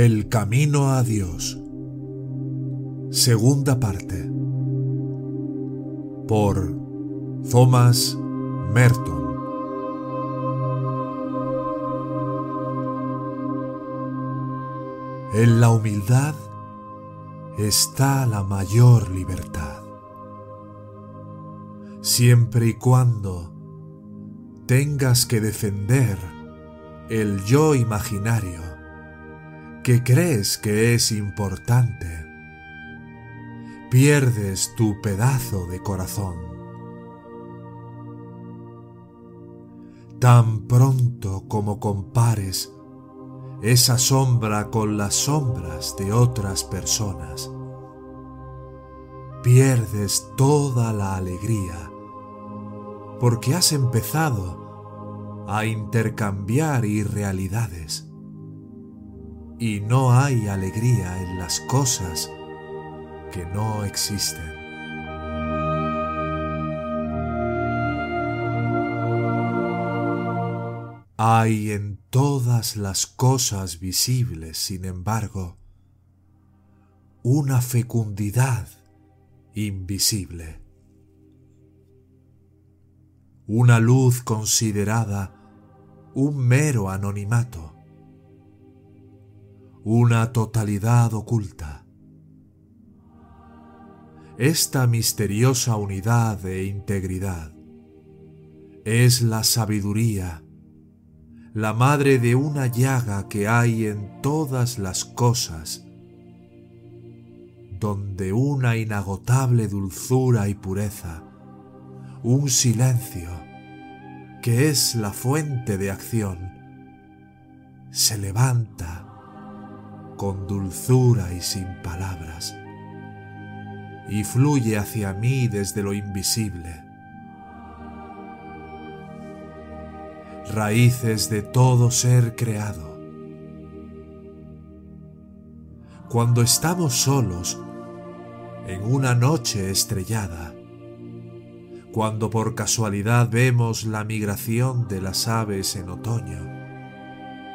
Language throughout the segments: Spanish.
El camino a Dios. Segunda parte. Por Thomas Merton. En la humildad está la mayor libertad. Siempre y cuando tengas que defender el yo imaginario que crees que es importante, pierdes tu pedazo de corazón. Tan pronto como compares esa sombra con las sombras de otras personas, pierdes toda la alegría porque has empezado a intercambiar irrealidades y no hay alegría en las cosas que no existen. Hay en todas las cosas visibles, sin embargo, una fecundidad invisible, una luz considerada un mero anonimato una totalidad oculta. Esta misteriosa unidad e integridad es la sabiduría, la madre de una llaga que hay en todas las cosas, donde una inagotable dulzura y pureza, un silencio, que es la fuente de acción, se levanta con dulzura y sin palabras, y fluye hacia mí desde lo invisible. Raíces de todo ser creado. Cuando estamos solos en una noche estrellada, cuando por casualidad vemos la migración de las aves en otoño,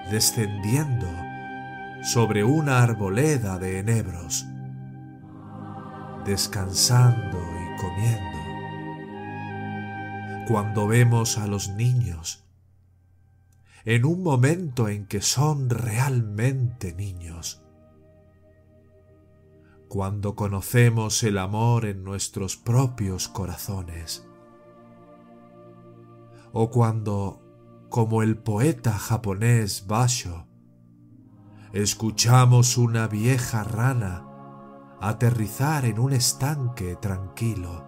descendiendo sobre una arboleda de enebros, descansando y comiendo. Cuando vemos a los niños, en un momento en que son realmente niños, cuando conocemos el amor en nuestros propios corazones, o cuando, como el poeta japonés Basho, escuchamos una vieja rana aterrizar en un estanque tranquilo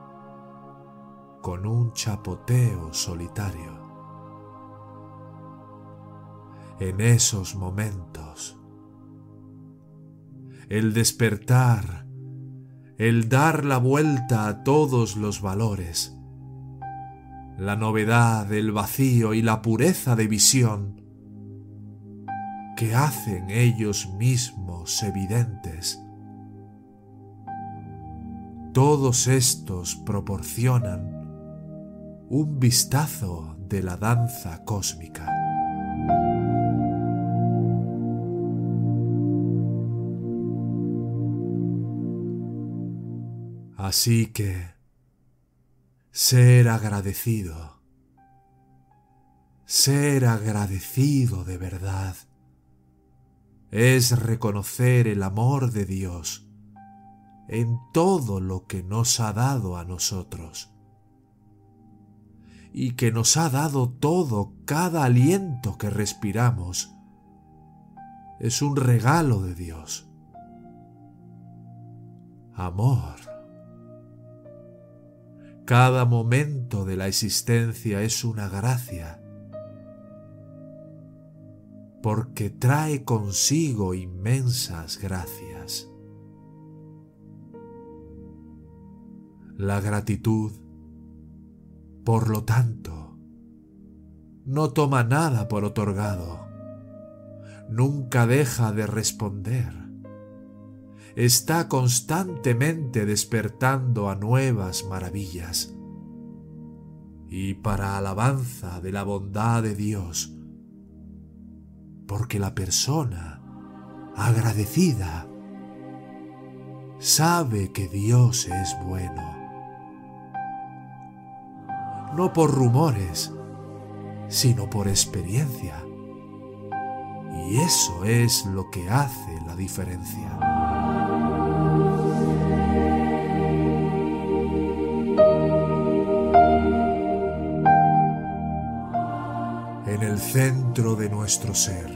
con un chapoteo solitario. En esos momentos, el despertar, el dar la vuelta a todos los valores, la novedad, el vacío y la pureza de visión que hacen ellos mismos evidentes. Todos estos proporcionan un vistazo de la danza cósmica. Así que ser agradecido, ser agradecido de verdad es reconocer el amor de Dios en todo lo que nos ha dado a nosotros y que nos ha dado todo, cada aliento que respiramos, es un regalo de Dios. Amor. Cada momento de la existencia es una gracia porque trae consigo inmensas gracias. La gratitud, por lo tanto, no toma nada por otorgado, nunca deja de responder, está constantemente despertando a nuevas maravillas y para alabanza de la bondad de Dios, porque la persona agradecida sabe que Dios es bueno. No por rumores, sino por experiencia. Y eso es lo que hace la diferencia. Centro de nuestro ser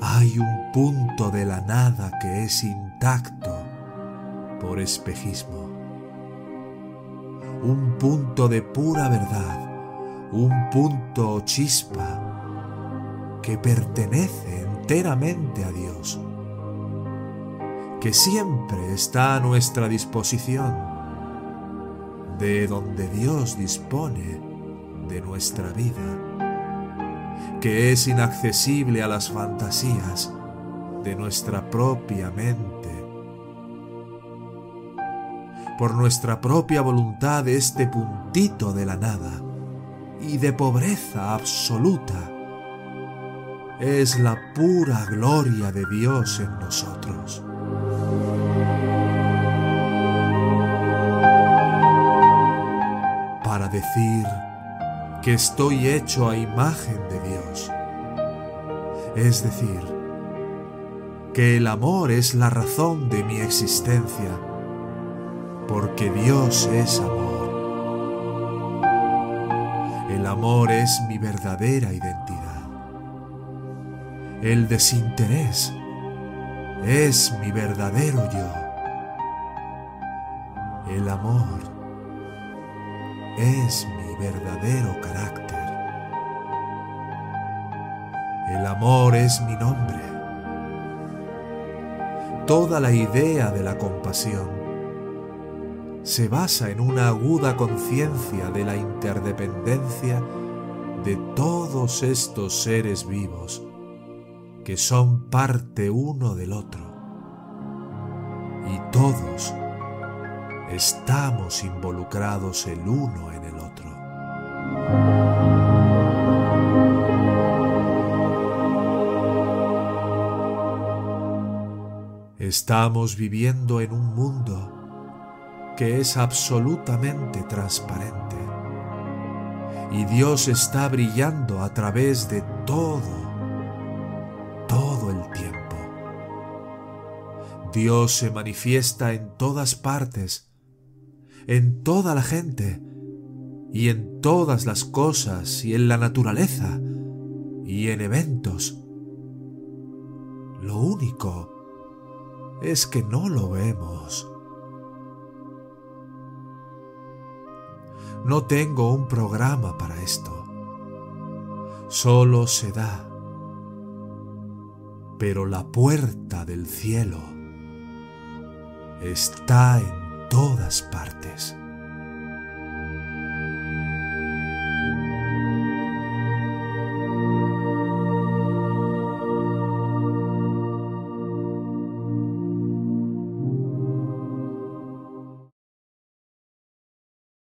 hay un punto de la nada que es intacto por espejismo. Un punto de pura verdad, un punto o chispa que pertenece enteramente a Dios, que siempre está a nuestra disposición, de donde Dios dispone de nuestra vida, que es inaccesible a las fantasías de nuestra propia mente. Por nuestra propia voluntad este puntito de la nada y de pobreza absoluta es la pura gloria de Dios en nosotros. Para decir que estoy hecho a imagen de Dios. Es decir, que el amor es la razón de mi existencia, porque Dios es amor. El amor es mi verdadera identidad. El desinterés es mi verdadero yo. El amor es mi verdadero carácter. El amor es mi nombre. Toda la idea de la compasión se basa en una aguda conciencia de la interdependencia de todos estos seres vivos que son parte uno del otro. Y todos estamos involucrados el uno en el otro. Estamos viviendo en un mundo que es absolutamente transparente y Dios está brillando a través de todo todo el tiempo. Dios se manifiesta en todas partes, en toda la gente, y en todas las cosas, y en la naturaleza, y en eventos. Lo único es que no lo vemos. No tengo un programa para esto. Solo se da pero la puerta del cielo está en todas partes.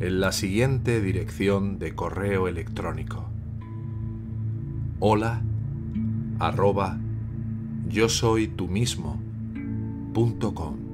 en la siguiente dirección de correo electrónico. Hola arroba yo soy tú mismo punto com.